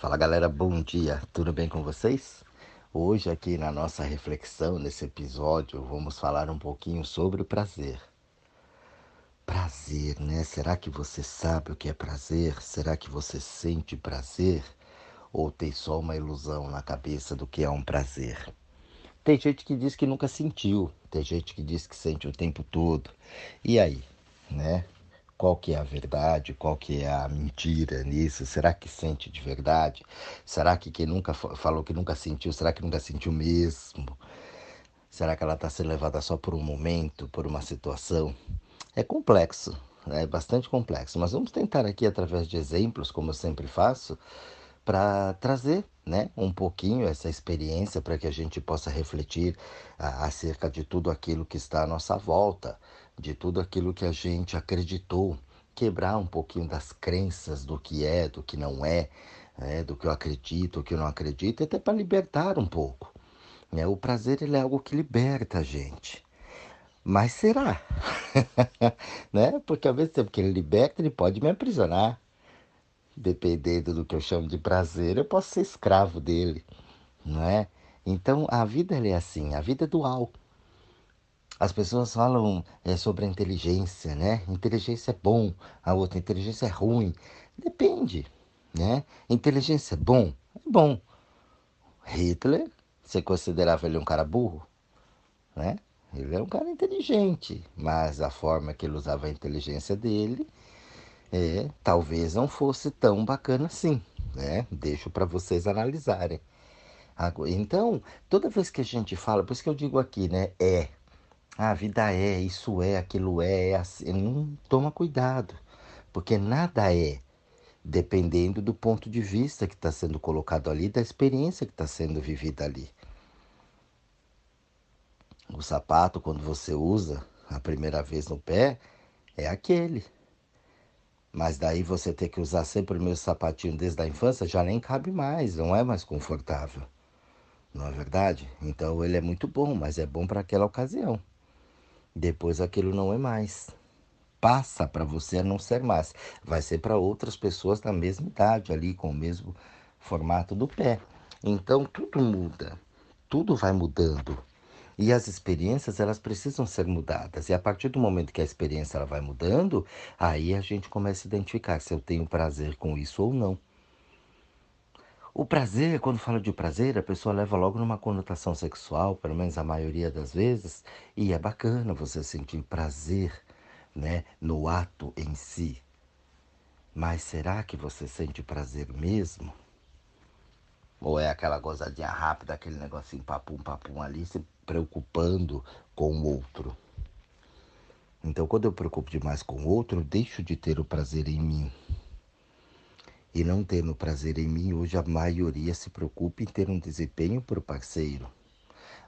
Fala galera, bom dia, tudo bem com vocês? Hoje, aqui na nossa reflexão, nesse episódio, vamos falar um pouquinho sobre o prazer. Prazer, né? Será que você sabe o que é prazer? Será que você sente prazer? Ou tem só uma ilusão na cabeça do que é um prazer? Tem gente que diz que nunca sentiu, tem gente que diz que sente o tempo todo. E aí, né? Qual que é a verdade, qual que é a mentira nisso? Será que sente de verdade? Será que quem nunca falou que nunca sentiu, será que nunca sentiu mesmo? Será que ela está sendo levada só por um momento, por uma situação? É complexo, é bastante complexo. Mas vamos tentar aqui, através de exemplos, como eu sempre faço, para trazer né, um pouquinho essa experiência para que a gente possa refletir ah, acerca de tudo aquilo que está à nossa volta, de tudo aquilo que a gente acreditou, quebrar um pouquinho das crenças do que é, do que não é, né, do que eu acredito, do que eu não acredito, até para libertar um pouco. Né? O prazer ele é algo que liberta a gente. Mas será? né? Porque ao mesmo tempo que ele liberta, ele pode me aprisionar. Dependendo do que eu chamo de prazer, eu posso ser escravo dele, não é? Então a vida é assim, a vida é dual. As pessoas falam é, sobre a inteligência, né? Inteligência é bom, a outra inteligência é ruim. Depende, né? Inteligência é bom? É bom. Hitler, você considerava ele um cara burro? Né? Ele é um cara inteligente, mas a forma que ele usava a inteligência dele é, talvez não fosse tão bacana assim, né? Deixo para vocês analisarem. Então, toda vez que a gente fala, por isso que eu digo aqui, né? É, a vida é, isso é, aquilo é, é assim. Não toma cuidado, porque nada é, dependendo do ponto de vista que está sendo colocado ali, da experiência que está sendo vivida ali. O sapato, quando você usa a primeira vez no pé, é aquele. Mas daí você ter que usar sempre o mesmo sapatinho desde a infância já nem cabe mais, não é mais confortável. Não é verdade? Então ele é muito bom, mas é bom para aquela ocasião. Depois aquilo não é mais. Passa para você a não ser mais. Vai ser para outras pessoas da mesma idade, ali com o mesmo formato do pé. Então tudo muda, tudo vai mudando. E as experiências, elas precisam ser mudadas. E a partir do momento que a experiência ela vai mudando, aí a gente começa a identificar se eu tenho prazer com isso ou não. O prazer, quando fala de prazer, a pessoa leva logo numa conotação sexual, pelo menos a maioria das vezes, e é bacana você sentir prazer, né, no ato em si. Mas será que você sente prazer mesmo? Ou é aquela gozadinha rápida, aquele negocinho papum, papum ali, se preocupando com o outro? Então, quando eu preocupo demais com o outro, eu deixo de ter o prazer em mim e não tendo prazer em mim, hoje a maioria se preocupa em ter um desempenho para o parceiro.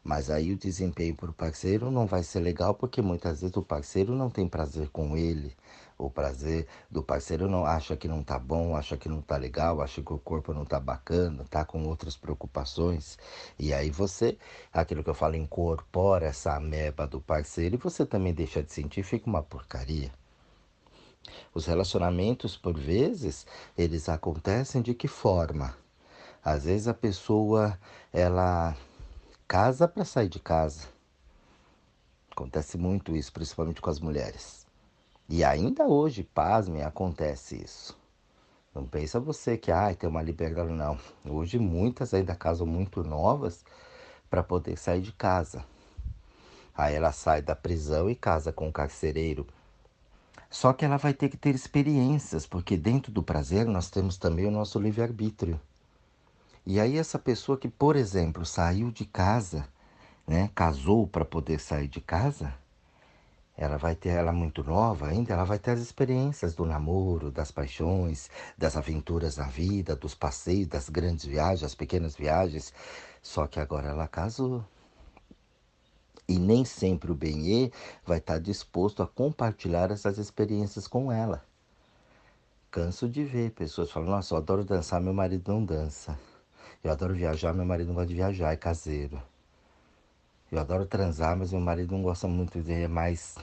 Mas aí o desempenho para o parceiro não vai ser legal porque muitas vezes o parceiro não tem prazer com ele. O prazer do parceiro não acha que não tá bom, acha que não tá legal, acha que o corpo não tá bacana, tá com outras preocupações. E aí você, aquilo que eu falo, incorpora essa ameba do parceiro e você também deixa de sentir, fica uma porcaria. Os relacionamentos, por vezes, eles acontecem de que forma? Às vezes a pessoa, ela casa para sair de casa. Acontece muito isso, principalmente com as mulheres. E ainda hoje, pasme, acontece isso. Não pensa você que ah, tem uma liberdade, não. Hoje muitas ainda casam muito novas para poder sair de casa. Aí ela sai da prisão e casa com o carcereiro só que ela vai ter que ter experiências, porque dentro do prazer nós temos também o nosso livre-arbítrio. E aí essa pessoa que, por exemplo, saiu de casa, né, casou para poder sair de casa, ela vai ter, ela é muito nova ainda, ela vai ter as experiências do namoro, das paixões, das aventuras na vida, dos passeios, das grandes viagens, das pequenas viagens. Só que agora ela casou. E nem sempre o benê vai estar disposto a compartilhar essas experiências com ela. Canso de ver pessoas falando: Nossa, eu adoro dançar, meu marido não dança. Eu adoro viajar, meu marido não gosta de viajar, é caseiro. Eu adoro transar, mas meu marido não gosta muito de é mais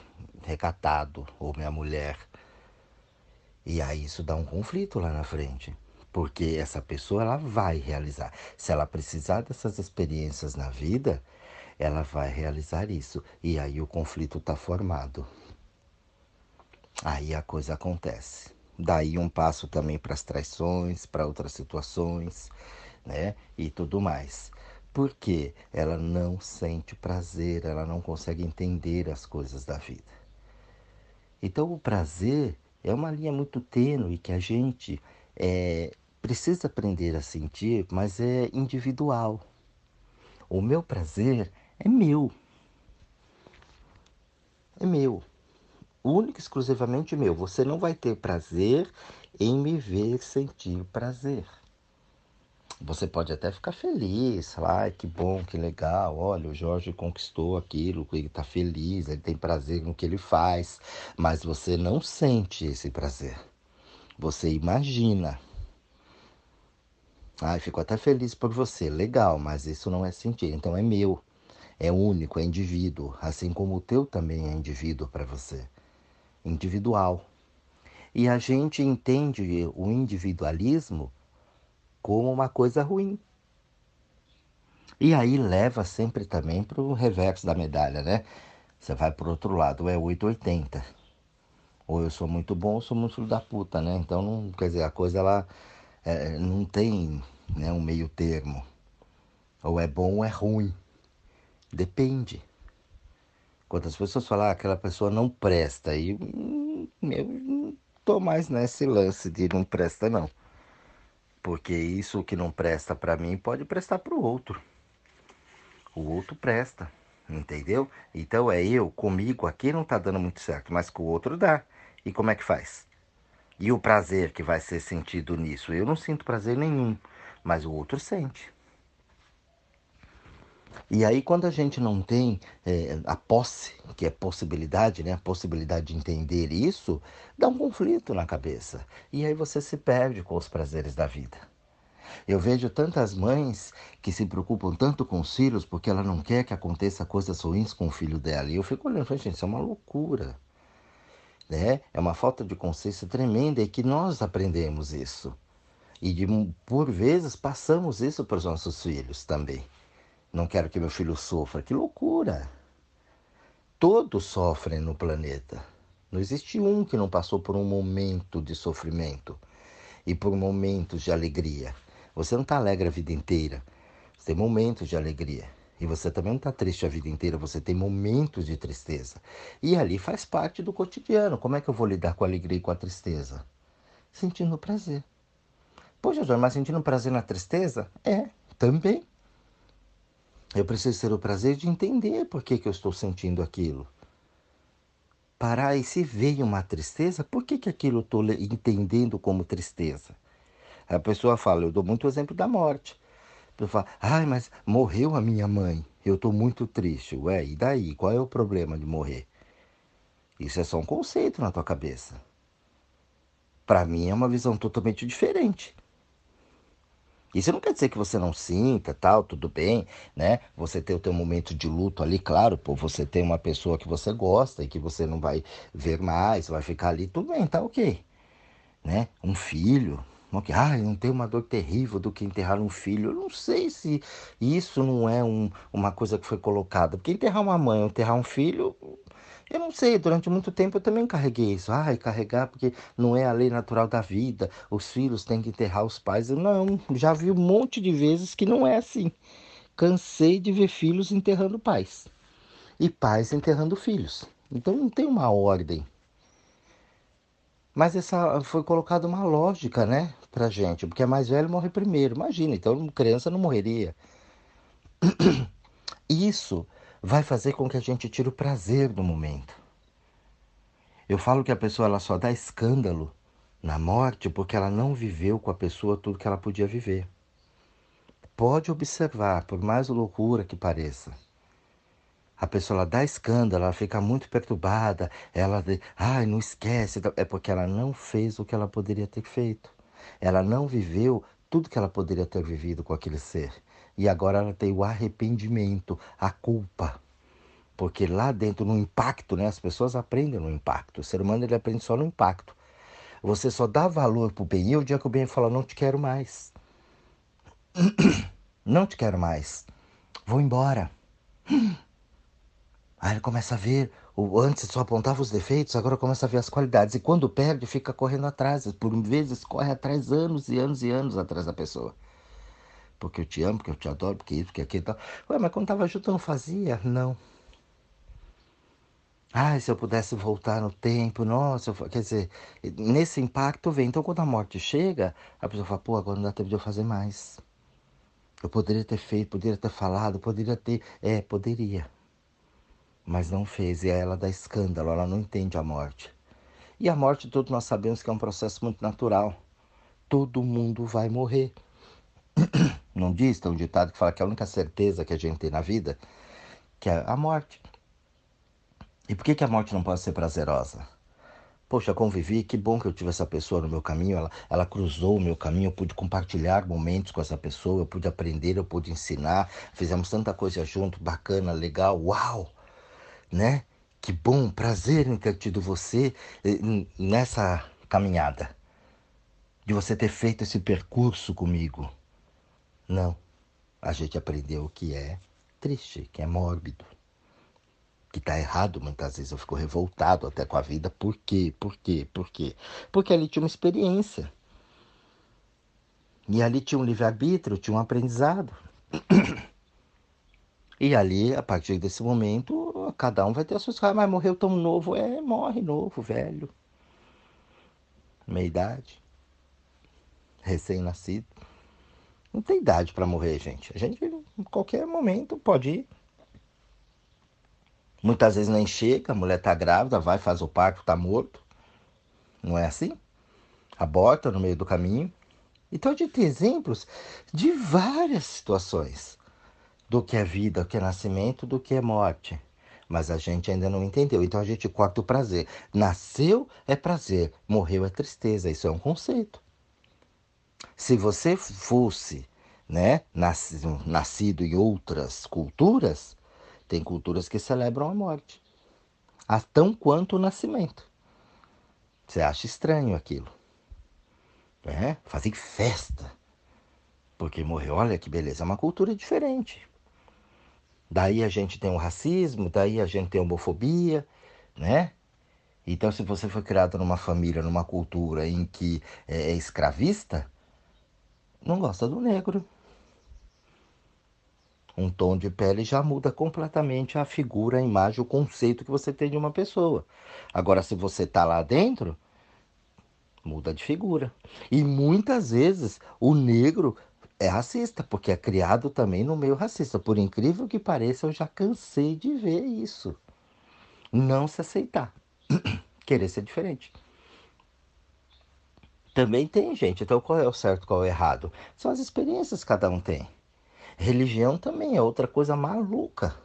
recatado, ou minha mulher. E aí isso dá um conflito lá na frente. Porque essa pessoa ela vai realizar. Se ela precisar dessas experiências na vida, ela vai realizar isso. E aí o conflito está formado. Aí a coisa acontece. Daí um passo também para as traições, para outras situações, né? E tudo mais. Porque ela não sente prazer, ela não consegue entender as coisas da vida. Então o prazer é uma linha muito tênue que a gente é, precisa aprender a sentir, mas é individual. O meu prazer é meu. É meu único exclusivamente meu. Você não vai ter prazer em me ver sentir prazer. Você pode até ficar feliz, ai que bom, que legal, olha, o Jorge conquistou aquilo, ele está feliz, ele tem prazer no que ele faz, mas você não sente esse prazer. Você imagina. Ai, fico até feliz por você, legal, mas isso não é sentir, então é meu, é único, é indivíduo, assim como o teu também é indivíduo para você individual. E a gente entende o individualismo como uma coisa ruim. E aí leva sempre também para o reverso da medalha, né? Você vai para outro lado, é 880. Ou eu sou muito bom ou sou muito filho da puta, né? Então, não, quer dizer, a coisa ela é, não tem né, um meio termo. Ou é bom ou é ruim. Depende. Quantas pessoas falam, ah, aquela pessoa não presta. E hum, eu não tô mais nesse lance de não presta, não. Porque isso que não presta para mim pode prestar para o outro. O outro presta, entendeu? Então é eu, comigo aqui não tá dando muito certo, mas com o outro dá. E como é que faz? E o prazer que vai ser sentido nisso? Eu não sinto prazer nenhum, mas o outro sente. E aí, quando a gente não tem é, a posse, que é possibilidade, né? A possibilidade de entender isso, dá um conflito na cabeça. E aí você se perde com os prazeres da vida. Eu vejo tantas mães que se preocupam tanto com os filhos porque ela não quer que aconteça coisas ruins com o filho dela. E eu fico olhando, gente, isso é uma loucura. Né? É uma falta de consciência tremenda e que nós aprendemos isso. E de, por vezes passamos isso para os nossos filhos também. Não quero que meu filho sofra. Que loucura! Todos sofrem no planeta. Não existe um que não passou por um momento de sofrimento e por momentos de alegria. Você não está alegre a vida inteira. Você tem momentos de alegria. E você também não está triste a vida inteira, você tem momentos de tristeza. E ali faz parte do cotidiano. Como é que eu vou lidar com a alegria e com a tristeza? Sentindo prazer. Poxa, Jorge, mas sentindo prazer na tristeza? É, também. Eu preciso ter o prazer de entender por que, que eu estou sentindo aquilo. Parar e se veio uma tristeza, por que, que aquilo eu estou entendendo como tristeza? A pessoa fala, eu dou muito exemplo da morte. Pessoa fala, ai, mas morreu a minha mãe, eu estou muito triste. Ué, e daí? Qual é o problema de morrer? Isso é só um conceito na tua cabeça. Para mim é uma visão totalmente diferente. Isso não quer dizer que você não sinta, tal, tudo bem, né? Você ter o teu momento de luto ali, claro, pô, você tem uma pessoa que você gosta e que você não vai ver mais, vai ficar ali, tudo bem, tá ok, né? Um filho, ok, ah, não tem uma dor terrível do que enterrar um filho. Eu não sei se isso não é um, uma coisa que foi colocada, porque enterrar uma mãe enterrar um filho eu não sei, durante muito tempo eu também carreguei isso. Ai, carregar porque não é a lei natural da vida, os filhos têm que enterrar os pais. Eu, não, já vi um monte de vezes que não é assim. Cansei de ver filhos enterrando pais e pais enterrando filhos. Então não tem uma ordem. Mas essa foi colocada uma lógica, né, pra gente, porque é mais velho morre primeiro. Imagina, então criança não morreria. Isso vai fazer com que a gente tire o prazer do momento. Eu falo que a pessoa ela só dá escândalo na morte porque ela não viveu com a pessoa tudo que ela podia viver. Pode observar, por mais loucura que pareça. A pessoa ela dá escândalo, ela fica muito perturbada, ela, ai, não esquece, é porque ela não fez o que ela poderia ter feito. Ela não viveu tudo que ela poderia ter vivido com aquele ser. E agora ela tem o arrependimento, a culpa. Porque lá dentro, no impacto, né, as pessoas aprendem no impacto. O ser humano ele aprende só no impacto. Você só dá valor pro bem o dia que o bem fala, não te quero mais. Não te quero mais. Vou embora. Aí ele começa a ver, antes só apontava os defeitos, agora começa a ver as qualidades. E quando perde, fica correndo atrás. Por vezes corre atrás anos e anos e anos atrás da pessoa. Porque eu te amo, porque eu te adoro, porque isso, porque aquilo e tal. Ué, mas quando estava junto não fazia? Não. Ai, se eu pudesse voltar no tempo, nossa, quer dizer, nesse impacto vem. Então, quando a morte chega, a pessoa fala, pô, agora não dá tempo de eu fazer mais. Eu poderia ter feito, poderia ter falado, poderia ter. É, poderia. Mas não fez. E aí ela dá escândalo, ela não entende a morte. E a morte, todos nós sabemos que é um processo muito natural. Todo mundo vai morrer. Não diz, tem um ditado que fala que a única certeza que a gente tem na vida que é a morte. E por que, que a morte não pode ser prazerosa? Poxa, convivi, que bom que eu tive essa pessoa no meu caminho, ela, ela cruzou o meu caminho, eu pude compartilhar momentos com essa pessoa, eu pude aprender, eu pude ensinar, fizemos tanta coisa junto, bacana, legal, uau, né? Que bom, prazer em ter tido você eh, nessa caminhada, de você ter feito esse percurso comigo. Não, a gente aprendeu o que é triste, que é mórbido que está errado muitas vezes. Eu fico revoltado até com a vida. Por quê? Por quê? Por quê? Porque ali tinha uma experiência. E ali tinha um livre-arbítrio, tinha um aprendizado. E ali, a partir desse momento, cada um vai ter a sua escolha. Mas morreu tão novo, é, morre novo, velho. Meia idade. Recém-nascido. Não tem idade para morrer, gente. A gente, em qualquer momento, pode ir Muitas vezes nem chega, a mulher está grávida, vai, faz o parto, está morto. Não é assim? Aborta no meio do caminho. Então a gente tem exemplos de várias situações do que é vida, do que é nascimento, do que é morte. Mas a gente ainda não entendeu. Então a gente corta o prazer. Nasceu é prazer, morreu é tristeza. Isso é um conceito. Se você fosse né, nascido em outras culturas, tem culturas que celebram a morte, a tão quanto o nascimento. Você acha estranho aquilo? É? Fazer festa. Porque morreu, olha que beleza, é uma cultura diferente. Daí a gente tem o racismo, daí a gente tem a homofobia, né? Então, se você foi criado numa família, numa cultura em que é, é escravista, não gosta do negro um tom de pele já muda completamente a figura, a imagem, o conceito que você tem de uma pessoa. Agora, se você está lá dentro, muda de figura. E muitas vezes o negro é racista, porque é criado também no meio racista. Por incrível que pareça, eu já cansei de ver isso. Não se aceitar. Querer ser diferente. Também tem, gente. Então, qual é o certo, qual é o errado? São as experiências que cada um tem. Religião também é outra coisa maluca.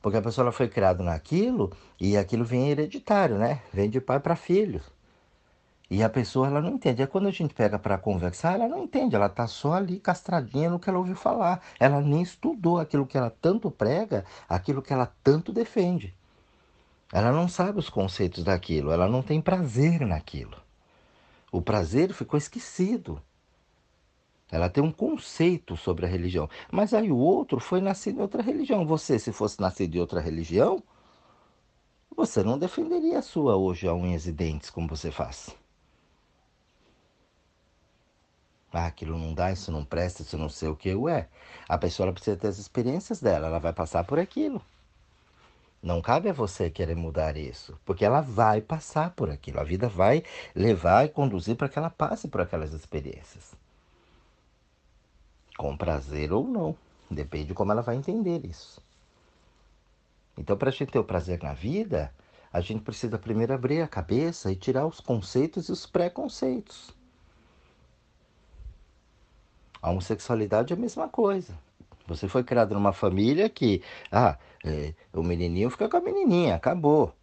Porque a pessoa foi criada naquilo e aquilo vem hereditário, né? Vem de pai para filho. E a pessoa ela não entende. É quando a gente pega para conversar, ela não entende. Ela tá só ali castradinha no que ela ouviu falar. Ela nem estudou aquilo que ela tanto prega, aquilo que ela tanto defende. Ela não sabe os conceitos daquilo, ela não tem prazer naquilo. O prazer ficou esquecido. Ela tem um conceito sobre a religião. Mas aí o outro foi nascido em outra religião. Você, se fosse nascido em outra religião, você não defenderia a sua hoje a unhas e dentes como você faz. Ah, aquilo não dá, isso não presta, isso não sei o que. Ué, a pessoa precisa ter as experiências dela, ela vai passar por aquilo. Não cabe a você querer mudar isso, porque ela vai passar por aquilo. A vida vai levar e conduzir para que ela passe por aquelas experiências com prazer ou não. Depende de como ela vai entender isso. Então, para a gente ter o prazer na vida, a gente precisa primeiro abrir a cabeça e tirar os conceitos e os preconceitos. A homossexualidade é a mesma coisa. Você foi criado numa família que, ah, é, o menininho fica com a menininha, acabou.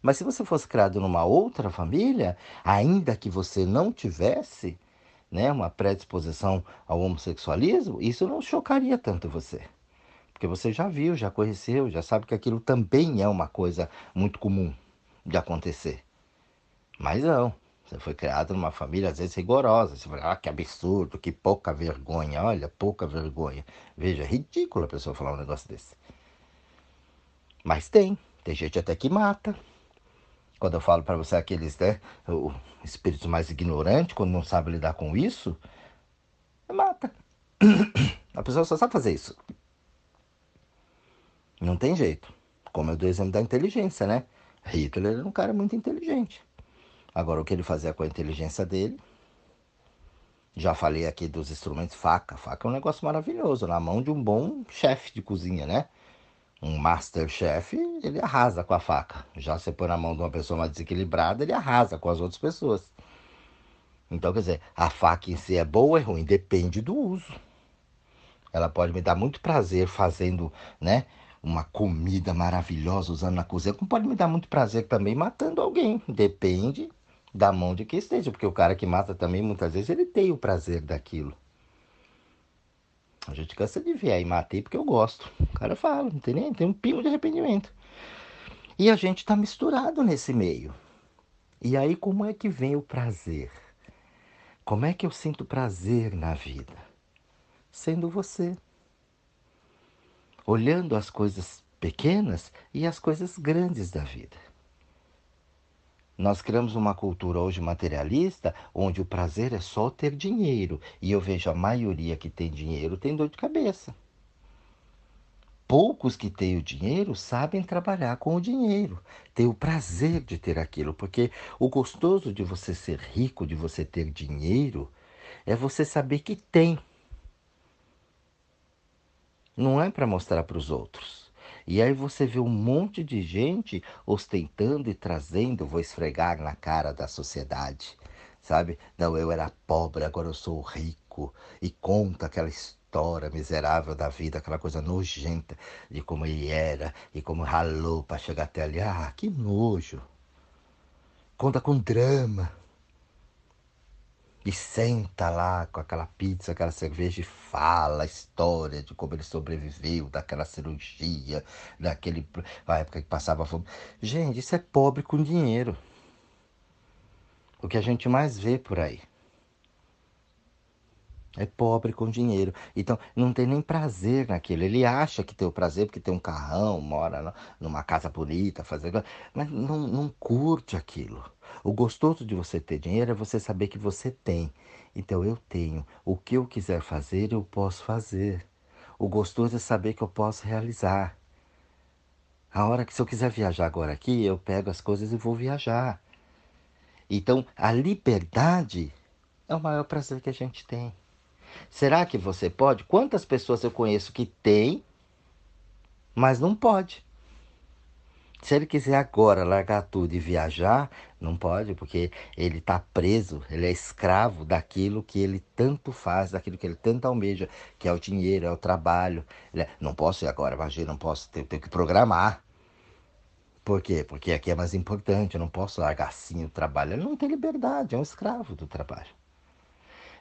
Mas se você fosse criado numa outra família, ainda que você não tivesse, né, uma predisposição ao homossexualismo, isso não chocaria tanto você. Porque você já viu, já conheceu, já sabe que aquilo também é uma coisa muito comum de acontecer. Mas não, Você foi criado numa família, às vezes, rigorosa. Você fala, ah, que absurdo, que pouca vergonha. Olha, pouca vergonha. Veja, é ridículo a pessoa falar um negócio desse. Mas tem. Tem gente até que mata. Quando eu falo para você aqueles, né, o espírito mais ignorante, quando não sabe lidar com isso, mata. A pessoa só sabe fazer isso. Não tem jeito. Como eu dou exemplo da inteligência, né? Hitler era um cara muito inteligente. Agora, o que ele fazia com a inteligência dele? Já falei aqui dos instrumentos faca. Faca é um negócio maravilhoso, na mão de um bom chefe de cozinha, né? Um master chef, ele arrasa com a faca. Já se põe na mão de uma pessoa mais desequilibrada, ele arrasa com as outras pessoas. Então, quer dizer, a faca em si é boa ou é ruim? Depende do uso. Ela pode me dar muito prazer fazendo, né? uma comida maravilhosa usando na cozinha, como pode me dar muito prazer também matando alguém. Depende da mão de quem esteja, porque o cara que mata também, muitas vezes, ele tem o prazer daquilo. A gente cansa de ver aí, matei porque eu gosto. O cara fala, não tem nem, tem um pingo de arrependimento. E a gente está misturado nesse meio. E aí, como é que vem o prazer? Como é que eu sinto prazer na vida? Sendo você olhando as coisas pequenas e as coisas grandes da vida. Nós criamos uma cultura hoje materialista onde o prazer é só ter dinheiro. E eu vejo a maioria que tem dinheiro tem dor de cabeça. Poucos que têm o dinheiro sabem trabalhar com o dinheiro, têm o prazer de ter aquilo, porque o gostoso de você ser rico, de você ter dinheiro, é você saber que tem não é para mostrar para os outros. E aí você vê um monte de gente ostentando e trazendo, vou esfregar na cara da sociedade, sabe? Não, eu era pobre, agora eu sou rico. E conta aquela história miserável da vida, aquela coisa nojenta de como ele era e como ralou para chegar até ali. Ah, que nojo. Conta com drama e senta lá com aquela pizza, aquela cerveja e fala a história de como ele sobreviveu, daquela cirurgia, daquele. a época que passava fome. Gente, isso é pobre com dinheiro. O que a gente mais vê por aí. É pobre com dinheiro. Então, não tem nem prazer naquilo. Ele acha que tem o prazer porque tem um carrão, mora numa casa bonita, fazendo. Mas não, não curte aquilo. O gostoso de você ter dinheiro é você saber que você tem. Então eu tenho. O que eu quiser fazer, eu posso fazer. O gostoso é saber que eu posso realizar. A hora que se eu quiser viajar agora aqui, eu pego as coisas e vou viajar. Então, a liberdade é o maior prazer que a gente tem. Será que você pode? Quantas pessoas eu conheço que tem, mas não pode? Se ele quiser agora largar tudo e viajar, não pode, porque ele está preso, ele é escravo daquilo que ele tanto faz, daquilo que ele tanto almeja, que é o dinheiro, é o trabalho. É, não posso ir agora, imagina, não posso, tenho, tenho que programar. Por quê? Porque aqui é mais importante, eu não posso largar assim o trabalho. Ele não tem liberdade, é um escravo do trabalho.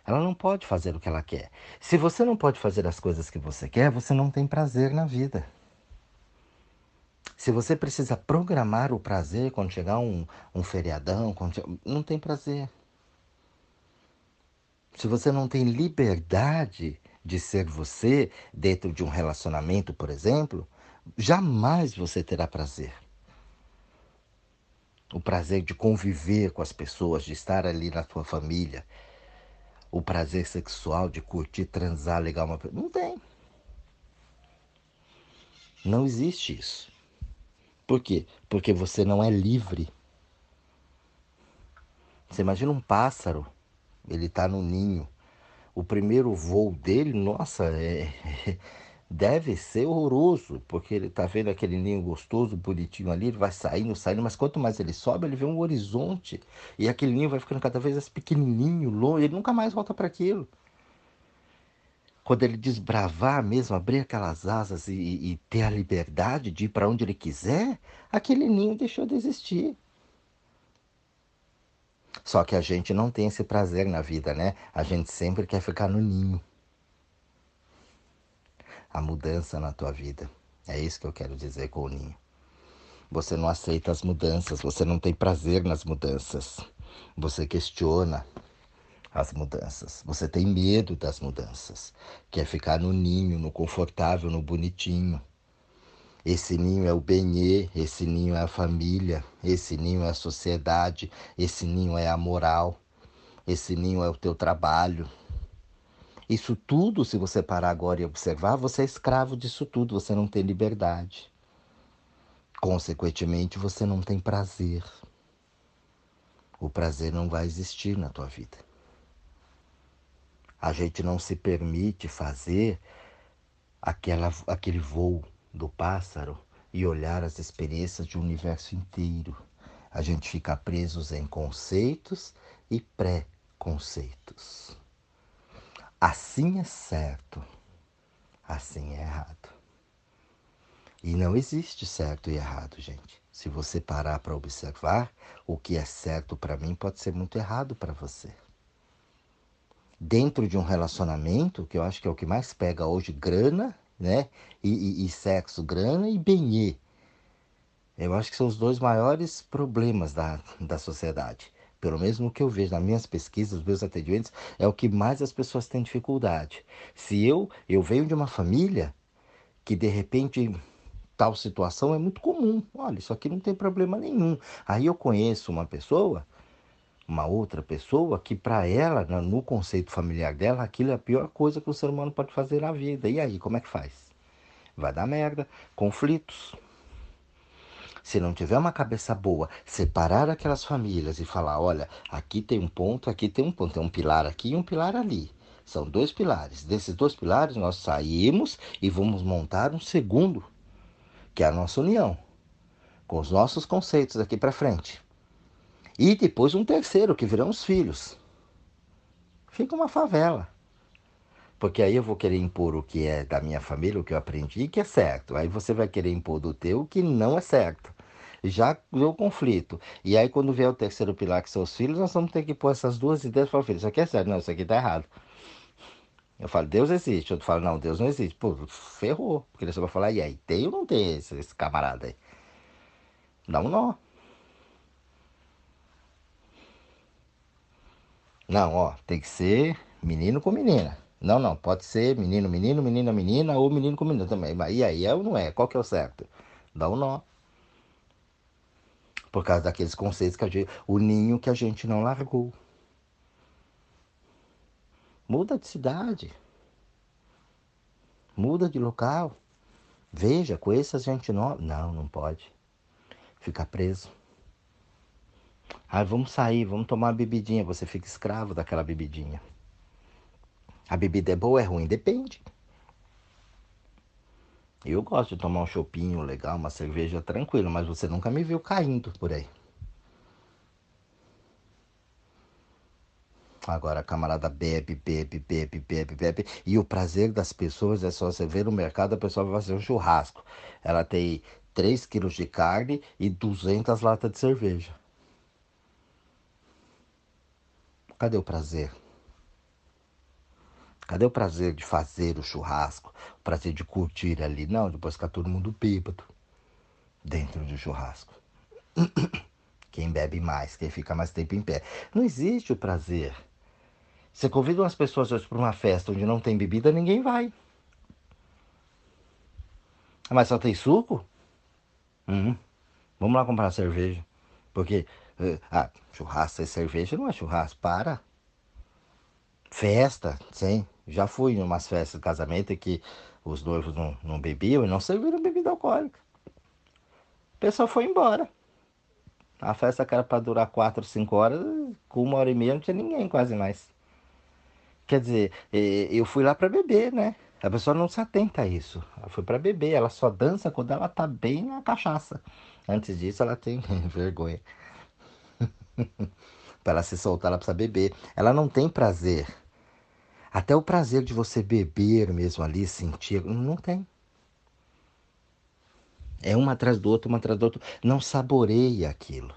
Ela não pode fazer o que ela quer. Se você não pode fazer as coisas que você quer, você não tem prazer na vida. Se você precisa programar o prazer quando chegar um, um feriadão, quando, não tem prazer. Se você não tem liberdade de ser você dentro de um relacionamento, por exemplo, jamais você terá prazer. O prazer de conviver com as pessoas, de estar ali na tua família. O prazer sexual de curtir, transar legal. Uma... Não tem. Não existe isso. Por quê? Porque você não é livre. Você imagina um pássaro, ele está no ninho. O primeiro voo dele, nossa, é, deve ser horroroso, porque ele está vendo aquele ninho gostoso, bonitinho ali, ele vai saindo, saindo, mas quanto mais ele sobe, ele vê um horizonte. E aquele ninho vai ficando cada vez mais pequenininho, longe, ele nunca mais volta para aquilo quando ele desbravar mesmo, abrir aquelas asas e, e ter a liberdade de ir para onde ele quiser, aquele ninho deixou de existir. Só que a gente não tem esse prazer na vida, né? A gente sempre quer ficar no ninho. A mudança na tua vida. É isso que eu quero dizer com o ninho. Você não aceita as mudanças, você não tem prazer nas mudanças. Você questiona as mudanças. Você tem medo das mudanças. Quer ficar no ninho, no confortável, no bonitinho. Esse ninho é o benê, esse ninho é a família, esse ninho é a sociedade, esse ninho é a moral, esse ninho é o teu trabalho. Isso tudo, se você parar agora e observar, você é escravo disso tudo, você não tem liberdade. Consequentemente, você não tem prazer. O prazer não vai existir na tua vida. A gente não se permite fazer aquela, aquele voo do pássaro e olhar as experiências de um universo inteiro. A gente fica presos em conceitos e pré-conceitos. Assim é certo, assim é errado. E não existe certo e errado, gente. Se você parar para observar, o que é certo para mim pode ser muito errado para você. Dentro de um relacionamento, que eu acho que é o que mais pega hoje, grana, né? E, e, e sexo, grana e benê. Eu acho que são os dois maiores problemas da, da sociedade. Pelo menos no que eu vejo nas minhas pesquisas, nos meus atendimentos, é o que mais as pessoas têm dificuldade. Se eu, eu venho de uma família que de repente tal situação é muito comum. Olha, isso aqui não tem problema nenhum. Aí eu conheço uma pessoa, uma outra pessoa, que para ela, no conceito familiar dela, aquilo é a pior coisa que o ser humano pode fazer na vida. E aí, como é que faz? Vai dar merda, conflitos. Se não tiver uma cabeça boa, separar aquelas famílias e falar: olha, aqui tem um ponto, aqui tem um ponto, tem um pilar aqui e um pilar ali. São dois pilares. Desses dois pilares, nós saímos e vamos montar um segundo que é a nossa união, com os nossos conceitos daqui para frente. E depois um terceiro, que virão os filhos. Fica uma favela. Porque aí eu vou querer impor o que é da minha família, o que eu aprendi, que é certo. Aí você vai querer impor do teu o que não é certo. Já deu conflito. E aí, quando vier o terceiro pilar, que são os filhos, nós vamos ter que pôr essas duas ideias para o filho. Isso aqui é certo, não, isso aqui está errado. Eu falo, Deus existe. Outro fala, não, Deus não existe. Pô, ferrou. Porque você vai falar, e aí, tem ou não tem esse, esse camarada aí? Dá um nó. Não, ó, tem que ser menino com menina. Não, não, pode ser menino, menino, menina, menina ou menino com menina também. Mas e aí, é ou não é? Qual que é o certo? Dá um nó. Por causa daqueles conceitos que a gente. O ninho que a gente não largou. Muda de cidade. Muda de local. Veja, conheça gente nova. Não, não pode. Ficar preso. Ah, vamos sair, vamos tomar uma bebidinha. Você fica escravo daquela bebidinha. A bebida é boa ou é ruim? Depende. Eu gosto de tomar um chopinho legal, uma cerveja tranquila, mas você nunca me viu caindo por aí. Agora a camarada bebe, bebe, bebe, bebe, bebe. E o prazer das pessoas é só você ver no mercado, a pessoa vai fazer um churrasco. Ela tem 3 quilos de carne e 200 latas de cerveja. Cadê o prazer? Cadê o prazer de fazer o churrasco? O prazer de curtir ali? Não, depois ficar todo mundo bêbado dentro do churrasco. Quem bebe mais, quem fica mais tempo em pé. Não existe o prazer. Você convida umas pessoas hoje para uma festa onde não tem bebida, ninguém vai. Mas só tem suco? Uhum. Vamos lá comprar cerveja. Porque, ah, churrasco e cerveja não é churrasco, para. Festa, sim. Já fui em umas festas de casamento que os noivos não, não bebiam e não serviram bebida alcoólica. O pessoal foi embora. A festa que era para durar 4, 5 horas, com uma hora e meia não tinha ninguém quase mais. Quer dizer, eu fui lá para beber, né? A pessoa não se atenta a isso. Ela foi para beber, ela só dança quando ela tá bem na cachaça. Antes disso, ela tem vergonha. para ela se soltar, ela precisa beber. Ela não tem prazer. Até o prazer de você beber mesmo ali, sentir, não tem. É uma atrás do outro, uma atrás do outro. Não saboreia aquilo.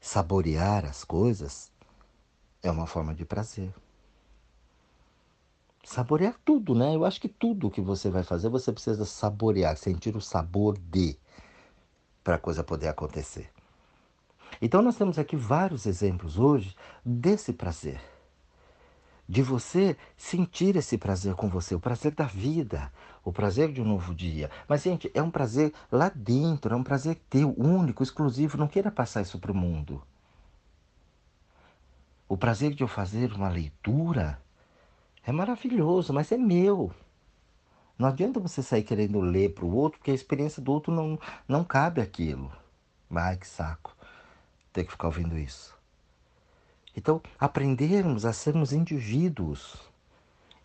Saborear as coisas é uma forma de prazer. Saborear tudo, né? Eu acho que tudo que você vai fazer, você precisa saborear, sentir o sabor de, para a coisa poder acontecer. Então nós temos aqui vários exemplos hoje desse prazer. De você sentir esse prazer com você, o prazer da vida, o prazer de um novo dia. Mas, gente, é um prazer lá dentro, é um prazer teu, único, exclusivo. Não queira passar isso para o mundo. O prazer de eu fazer uma leitura é maravilhoso, mas é meu. Não adianta você sair querendo ler para o outro, porque a experiência do outro não, não cabe aquilo. Ai, que saco ter que ficar ouvindo isso. Então, aprendermos a sermos indivíduos,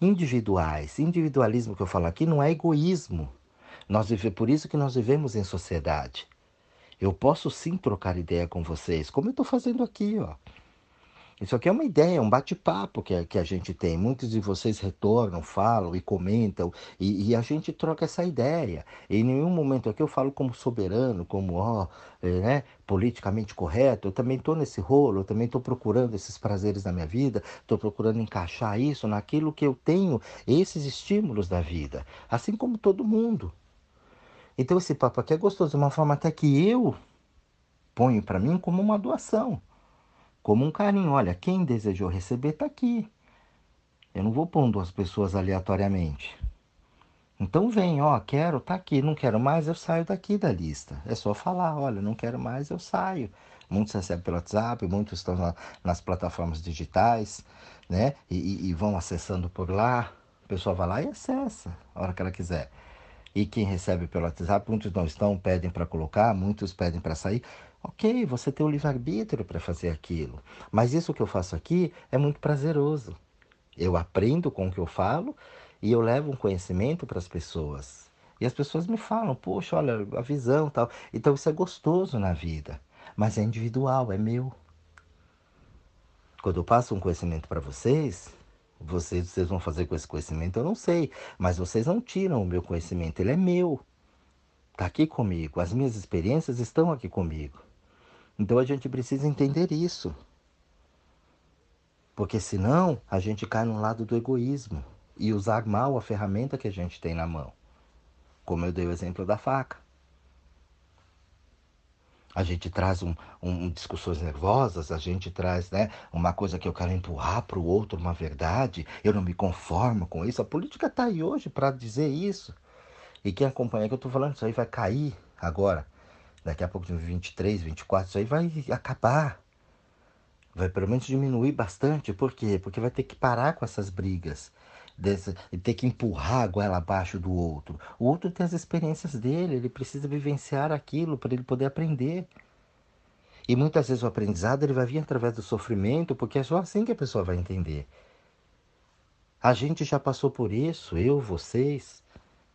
individuais. Individualismo que eu falo aqui não é egoísmo. Nós vive, por isso que nós vivemos em sociedade. Eu posso sim trocar ideia com vocês, como eu estou fazendo aqui, ó. Isso aqui é uma ideia, um bate-papo que, que a gente tem. Muitos de vocês retornam, falam e comentam, e, e, a gente troca essa ideia. Em nenhum momento aqui eu falo como soberano, como ó, é, né, politicamente correto. Eu também estou nesse rolo, eu também estou procurando esses prazeres na minha vida, estou procurando encaixar isso naquilo que eu tenho, esses estímulos da vida, assim como todo mundo. Então esse papo aqui é gostoso, de uma forma até que eu ponho para mim como uma doação como um carinho. Olha, quem desejou receber está aqui. Eu não vou pondo as pessoas aleatoriamente. Então vem, ó, quero, tá aqui, não quero mais, eu saio daqui da lista. É só falar, olha, não quero mais, eu saio. Muitos recebem pelo WhatsApp, muitos estão na, nas plataformas digitais, né? E, e, vão acessando por lá. A pessoa vai lá e acessa a hora que ela quiser. E quem recebe pelo WhatsApp, muitos não estão, pedem para colocar, muitos pedem para sair. Ok, você tem o livre-arbítrio para fazer aquilo. Mas isso que eu faço aqui é muito prazeroso. Eu aprendo com o que eu falo e eu levo um conhecimento para as pessoas. E as pessoas me falam, poxa, olha, a visão tal. Então isso é gostoso na vida. Mas é individual, é meu. Quando eu passo um conhecimento para vocês, vocês, vocês vão fazer com esse conhecimento, eu não sei. Mas vocês não tiram o meu conhecimento, ele é meu. Está aqui comigo. As minhas experiências estão aqui comigo. Então a gente precisa entender isso. Porque senão a gente cai no lado do egoísmo e usar mal a ferramenta que a gente tem na mão. Como eu dei o exemplo da faca. A gente traz um, um, discussões nervosas, a gente traz né, uma coisa que eu quero empurrar para o outro, uma verdade, eu não me conformo com isso. A política está aí hoje para dizer isso. E quem acompanha que eu estou falando, isso aí vai cair agora daqui a pouco de 23, 24, isso aí vai acabar. Vai pelo menos diminuir bastante. Por quê? Porque vai ter que parar com essas brigas. E ter que empurrar a goela abaixo do outro. O outro tem as experiências dele, ele precisa vivenciar aquilo para ele poder aprender. E muitas vezes o aprendizado ele vai vir através do sofrimento, porque é só assim que a pessoa vai entender. A gente já passou por isso, eu, vocês.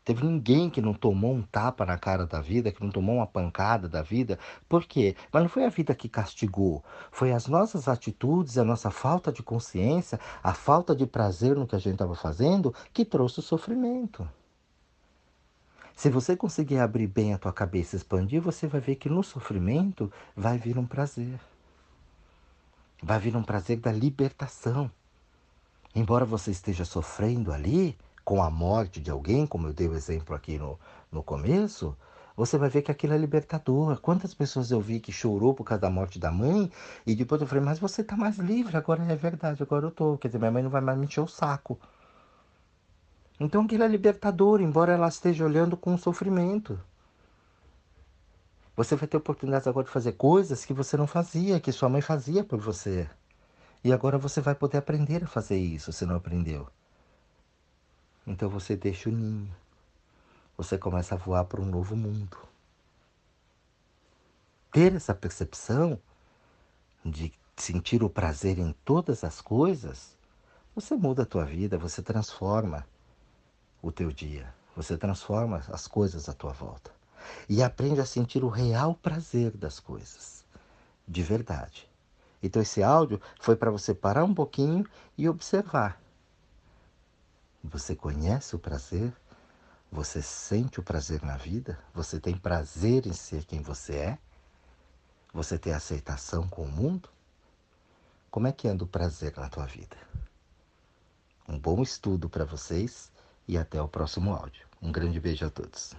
Teve ninguém que não tomou um tapa na cara da vida, que não tomou uma pancada da vida. Por quê? Mas não foi a vida que castigou. Foi as nossas atitudes, a nossa falta de consciência, a falta de prazer no que a gente estava fazendo que trouxe o sofrimento. Se você conseguir abrir bem a tua cabeça e expandir, você vai ver que no sofrimento vai vir um prazer. Vai vir um prazer da libertação. Embora você esteja sofrendo ali, com a morte de alguém, como eu dei o exemplo aqui no, no começo, você vai ver que aquilo é libertador. Quantas pessoas eu vi que chorou por causa da morte da mãe e depois eu falei, mas você está mais livre, agora é verdade, agora eu tô. Quer dizer, minha mãe não vai mais me encher o saco. Então aquilo é libertador, embora ela esteja olhando com sofrimento. Você vai ter oportunidade agora de fazer coisas que você não fazia, que sua mãe fazia por você. E agora você vai poder aprender a fazer isso, se não aprendeu. Então você deixa o ninho. Você começa a voar para um novo mundo. Ter essa percepção de sentir o prazer em todas as coisas, você muda a tua vida, você transforma o teu dia, você transforma as coisas à tua volta e aprende a sentir o real prazer das coisas, de verdade. Então esse áudio foi para você parar um pouquinho e observar você conhece o prazer? Você sente o prazer na vida? Você tem prazer em ser quem você é? Você tem aceitação com o mundo? Como é que anda o prazer na tua vida? Um bom estudo para vocês e até o próximo áudio. Um grande beijo a todos.